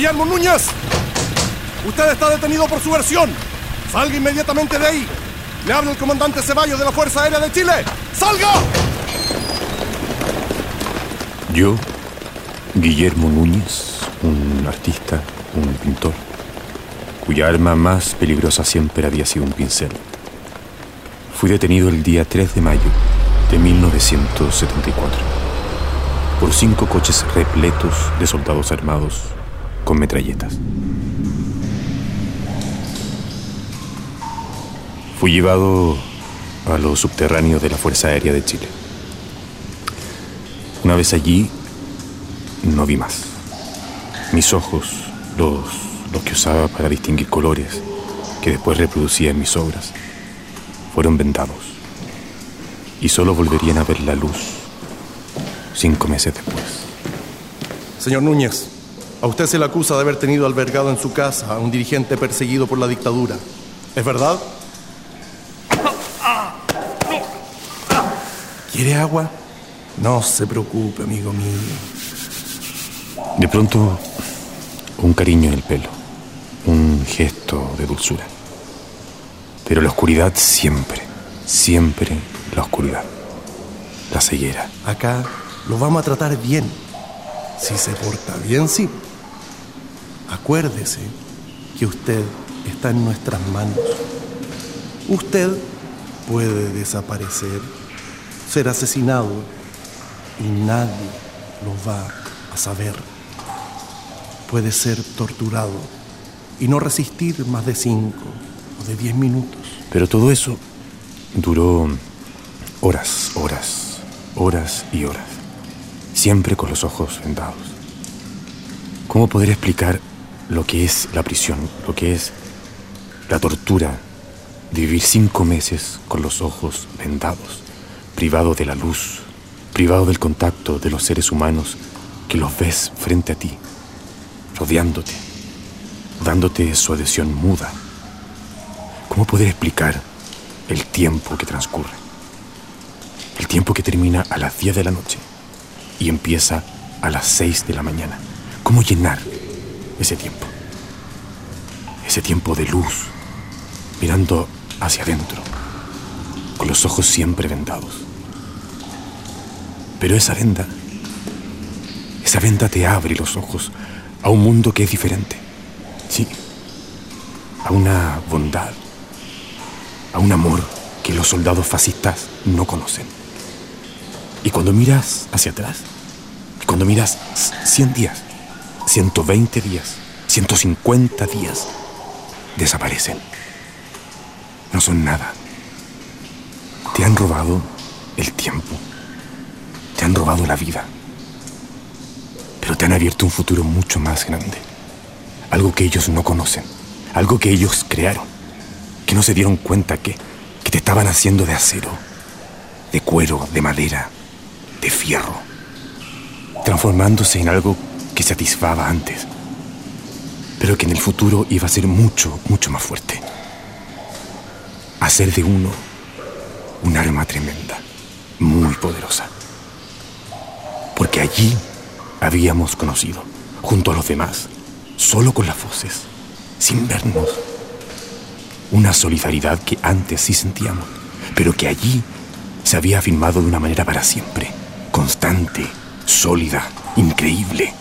Guillermo Núñez, usted está detenido por su versión. Salga inmediatamente de ahí. Le habla el comandante Ceballos de la Fuerza Aérea de Chile. ¡Salga! Yo, Guillermo Núñez, un artista, un pintor, cuya arma más peligrosa siempre había sido un pincel, fui detenido el día 3 de mayo de 1974 por cinco coches repletos de soldados armados con metralletas. Fui llevado a los subterráneos de la Fuerza Aérea de Chile. Una vez allí, no vi más. Mis ojos, los, los que usaba para distinguir colores, que después reproducía en mis obras, fueron vendados. Y solo volverían a ver la luz cinco meses después. Señor Núñez, a usted se le acusa de haber tenido albergado en su casa a un dirigente perseguido por la dictadura. ¿Es verdad? ¿Quiere agua? No se preocupe, amigo mío. De pronto, un cariño en el pelo, un gesto de dulzura. Pero la oscuridad siempre, siempre la oscuridad, la ceguera. Acá lo vamos a tratar bien. Si se porta bien, sí. Acuérdese que usted está en nuestras manos. Usted puede desaparecer, ser asesinado y nadie lo va a saber. Puede ser torturado y no resistir más de cinco o de diez minutos. Pero todo eso duró horas, horas, horas y horas. Siempre con los ojos vendados. ¿Cómo poder explicar lo que es la prisión, lo que es la tortura de vivir cinco meses con los ojos vendados, privado de la luz, privado del contacto de los seres humanos que los ves frente a ti, rodeándote, dándote su adhesión muda. ¿Cómo poder explicar el tiempo que transcurre? El tiempo que termina a las 10 de la noche y empieza a las 6 de la mañana. ¿Cómo llenar ese tiempo? Ese tiempo de luz, mirando hacia adentro, con los ojos siempre vendados. Pero esa venda, esa venda te abre los ojos a un mundo que es diferente. Sí, a una bondad, a un amor que los soldados fascistas no conocen. Y cuando miras hacia atrás, cuando miras 100 días, 120 días, 150 días, desaparecen. No son nada. Te han robado el tiempo. Te han robado la vida. Pero te han abierto un futuro mucho más grande. Algo que ellos no conocen. Algo que ellos crearon. Que no se dieron cuenta que, que te estaban haciendo de acero, de cuero, de madera, de fierro. Transformándose en algo que satisfaba antes. Pero que en el futuro iba a ser mucho, mucho más fuerte. Hacer de uno un arma tremenda, muy poderosa. Porque allí habíamos conocido, junto a los demás, solo con las voces, sin vernos, una solidaridad que antes sí sentíamos, pero que allí se había afirmado de una manera para siempre, constante, sólida, increíble,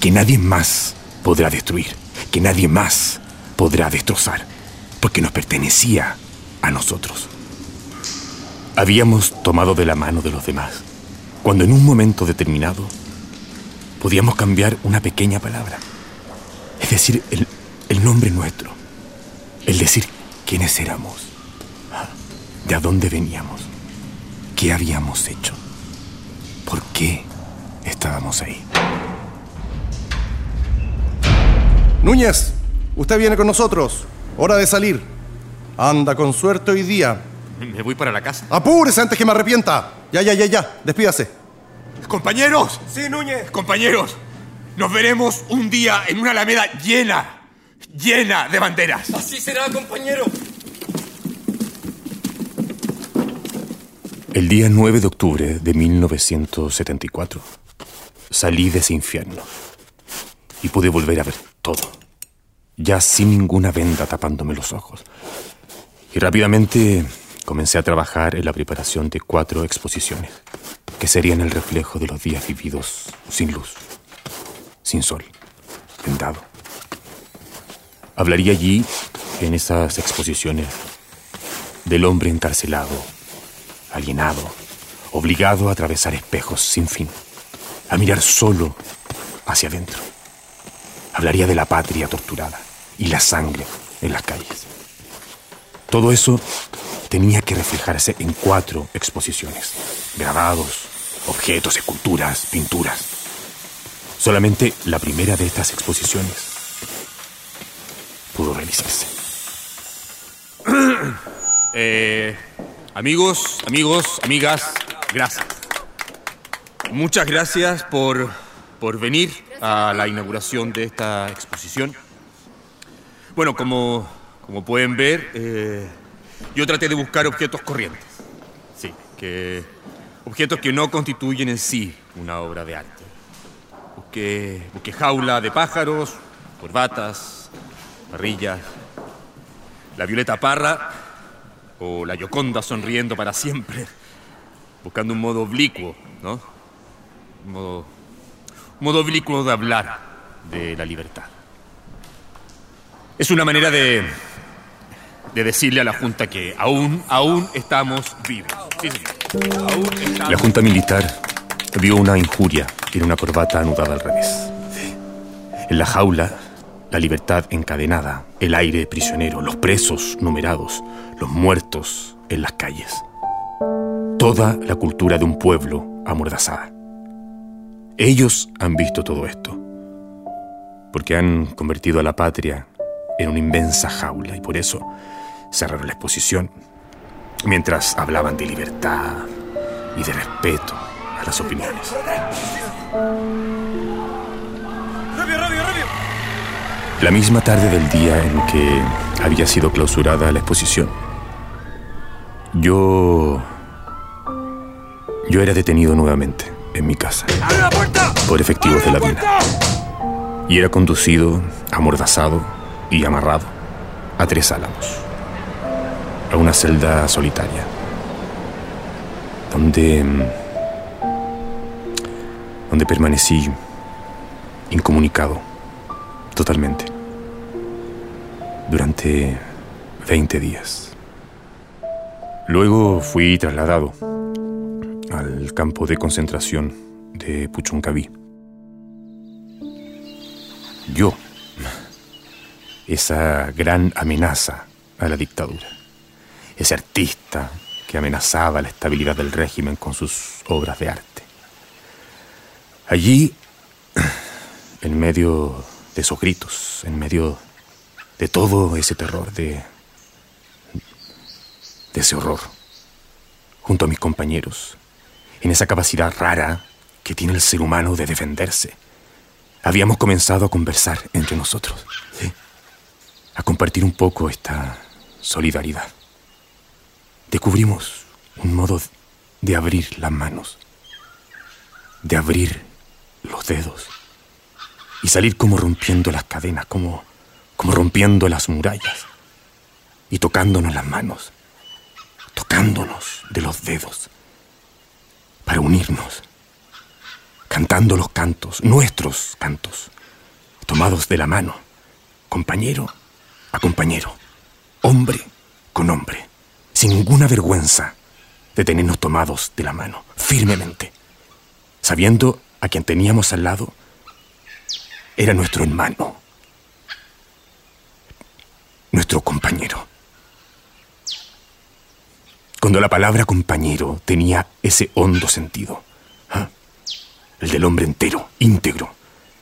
que nadie más podrá destruir, que nadie más podrá destrozar, porque nos pertenecía a nosotros. Habíamos tomado de la mano de los demás, cuando en un momento determinado podíamos cambiar una pequeña palabra, es decir, el, nombre nuestro, El decir quiénes éramos, de a dónde veníamos, qué habíamos hecho, por qué estábamos ahí. Núñez, usted viene con nosotros. Hora de salir. Anda con suerte hoy día. Me voy para la casa. Apúrese antes que me arrepienta. Ya, ya, ya, ya. Despídase. Compañeros, Sí, Núñez. compañeros, nos veremos un día en una alameda llena, llena de banderas. Así será, compañero. El día 9 de octubre de 1974 salí de ese infierno y pude volver a ver todo, ya sin ninguna venda tapándome los ojos. Y rápidamente comencé a trabajar en la preparación de cuatro exposiciones, que serían el reflejo de los días vividos sin luz, sin sol, vendado. Hablaría allí, en esas exposiciones, del hombre encarcelado, alienado, obligado a atravesar espejos sin fin, a mirar solo hacia adentro. Hablaría de la patria torturada y la sangre en las calles. Todo eso tenía que reflejarse en cuatro exposiciones. Grabados, objetos, esculturas, pinturas. Solamente la primera de estas exposiciones pudo realizarse. Eh, amigos, amigos, amigas, gracias. Muchas gracias por, por venir a la inauguración de esta exposición. Bueno, como, como pueden ver, eh, yo traté de buscar objetos corrientes. Sí, que objetos que no constituyen en sí una obra de arte. Busqué, jaula de pájaros, corbatas, parrillas, la Violeta Parra o la Yoconda sonriendo para siempre, buscando un modo oblicuo, ¿no? Un modo, modo oblicuo de hablar de la libertad. Es una manera de, de decirle a la Junta que aún, aún estamos vivos. La Junta Militar vio una injuria en una corbata anudada al revés. En la jaula, la libertad encadenada, el aire prisionero, los presos numerados, los muertos en las calles. Toda la cultura de un pueblo amordazada. Ellos han visto todo esto, porque han convertido a la patria en una inmensa jaula y por eso cerraron la exposición mientras hablaban de libertad y de respeto a las opiniones. La misma tarde del día en que había sido clausurada la exposición, yo... Yo era detenido nuevamente en mi casa ¡Abre la puerta! por efectivos de la ¡Abre DINA puerta! y era conducido, amordazado y amarrado a tres álamos, a una celda solitaria, donde, donde permanecí incomunicado totalmente durante 20 días. Luego fui trasladado al campo de concentración de Puchuncaví. Yo, esa gran amenaza a la dictadura, ese artista que amenazaba la estabilidad del régimen con sus obras de arte. Allí, en medio de esos gritos, en medio de todo ese terror, de, de ese horror, junto a mis compañeros, en esa capacidad rara que tiene el ser humano de defenderse, habíamos comenzado a conversar entre nosotros, a compartir un poco esta solidaridad. Descubrimos un modo de abrir las manos, de abrir los dedos y salir como rompiendo las cadenas, como, como rompiendo las murallas y tocándonos las manos, tocándonos de los dedos para unirnos, cantando los cantos, nuestros cantos, tomados de la mano, compañero a compañero, hombre con hombre, sin ninguna vergüenza de tenernos tomados de la mano, firmemente, sabiendo a quien teníamos al lado era nuestro hermano, nuestro compañero. Cuando la palabra compañero tenía ese hondo sentido. ¿ah? El del hombre entero, íntegro,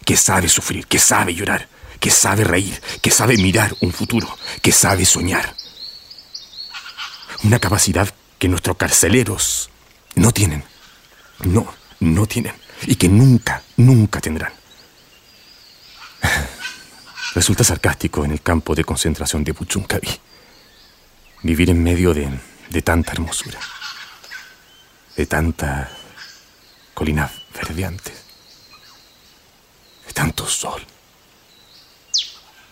que sabe sufrir, que sabe llorar, que sabe reír, que sabe mirar un futuro, que sabe soñar. Una capacidad que nuestros carceleros no tienen. No, no tienen. Y que nunca, nunca tendrán. Resulta sarcástico en el campo de concentración de Puchuncaví. Vivir en medio de, de tanta hermosura. De tanta colinas verdeantes. De tanto sol.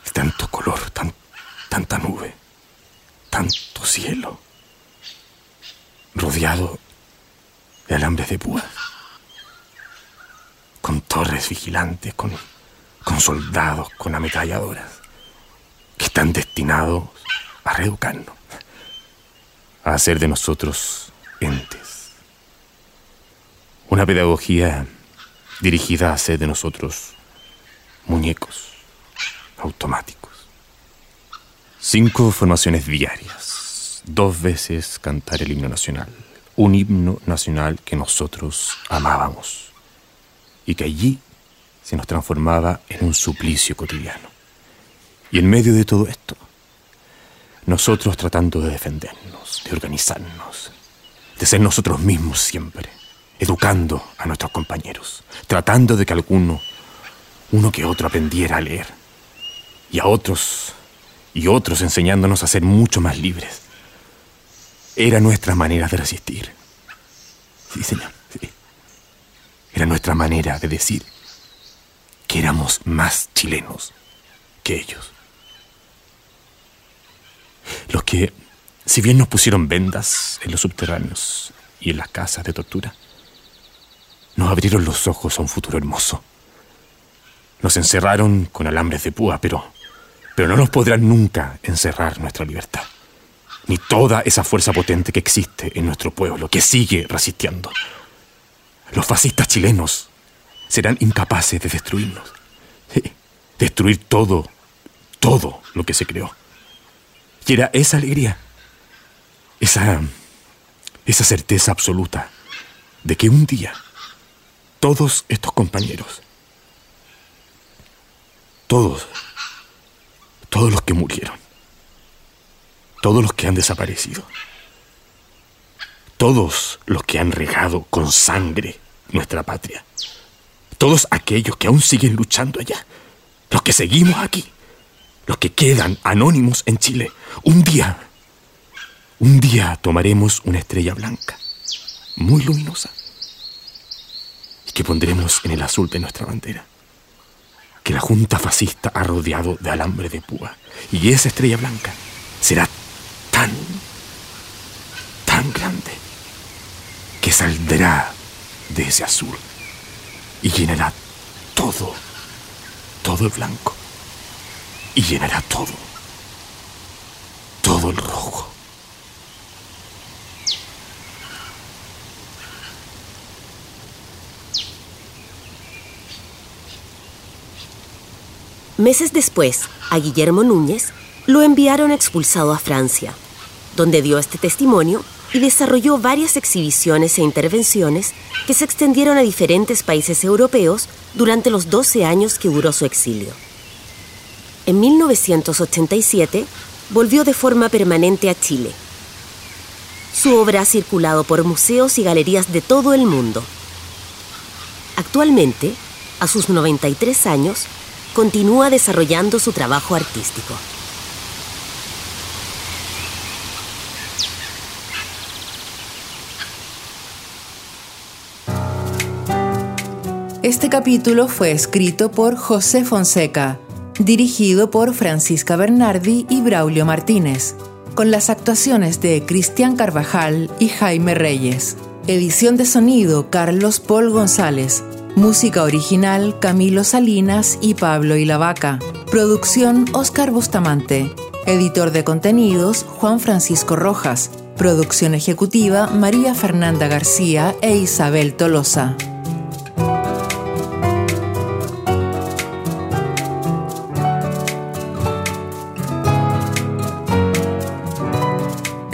De tanto color, tan, tanta nube. Tanto cielo. Rodeado de alambres de púas. Con torres vigilantes, con con soldados, con ametralladoras, que están destinados a reeducarnos, a hacer de nosotros entes. Una pedagogía dirigida a hacer de nosotros muñecos automáticos. Cinco formaciones diarias, dos veces cantar el himno nacional, un himno nacional que nosotros amábamos y que allí se nos transformaba en un suplicio cotidiano. Y en medio de todo esto, nosotros tratando de defendernos, de organizarnos, de ser nosotros mismos siempre, educando a nuestros compañeros, tratando de que alguno, uno que otro aprendiera a leer, y a otros, y otros enseñándonos a ser mucho más libres. Era nuestra manera de resistir. Sí, señor, sí. Era nuestra manera de decir, que éramos más chilenos que ellos. Los si bien nos pusieron vendas en los subterráneos y en las casas de tortura, nos abrieron los ojos a un futuro hermoso. Nos encerraron con alambres de púa, pero, pero no nos podrán nunca encerrar nuestra libertad. Ni toda esa fuerza potente que existe en nuestro pueblo, que sigue resistiendo. Los fascistas chilenos serán incapaces de destruirnos. Destruir todo, todo lo que se creó. Era esa alegría, esa, esa certeza absoluta de que un día todos estos compañeros, todos, todos los que murieron, todos los que han desaparecido, todos los que han regado con sangre nuestra patria, todos aquellos que aún siguen luchando allá, los que seguimos aquí, los que quedan anónimos en Chile, un día, un día tomaremos una estrella blanca, muy luminosa, y que pondremos en el azul de nuestra bandera, que la Junta Fascista ha rodeado de alambre de púa, y esa estrella blanca será tan, tan grande, que saldrá de ese azul y llenará todo, todo el blanco. Y llenará todo, todo el rojo. Meses después, a Guillermo Núñez lo enviaron expulsado a Francia, donde dio este testimonio y desarrolló varias exhibiciones e intervenciones que se extendieron a diferentes países europeos durante los 12 años que duró su exilio. En 1987 volvió de forma permanente a Chile. Su obra ha circulado por museos y galerías de todo el mundo. Actualmente, a sus 93 años, continúa desarrollando su trabajo artístico. Este capítulo fue escrito por José Fonseca, dirigido por Francisca Bernardi y Braulio Martínez, con las actuaciones de Cristian Carvajal y Jaime Reyes. Edición de sonido Carlos Paul González. Música original Camilo Salinas y Pablo Ilavaca. Producción Oscar Bustamante. Editor de contenidos Juan Francisco Rojas. Producción ejecutiva María Fernanda García e Isabel Tolosa.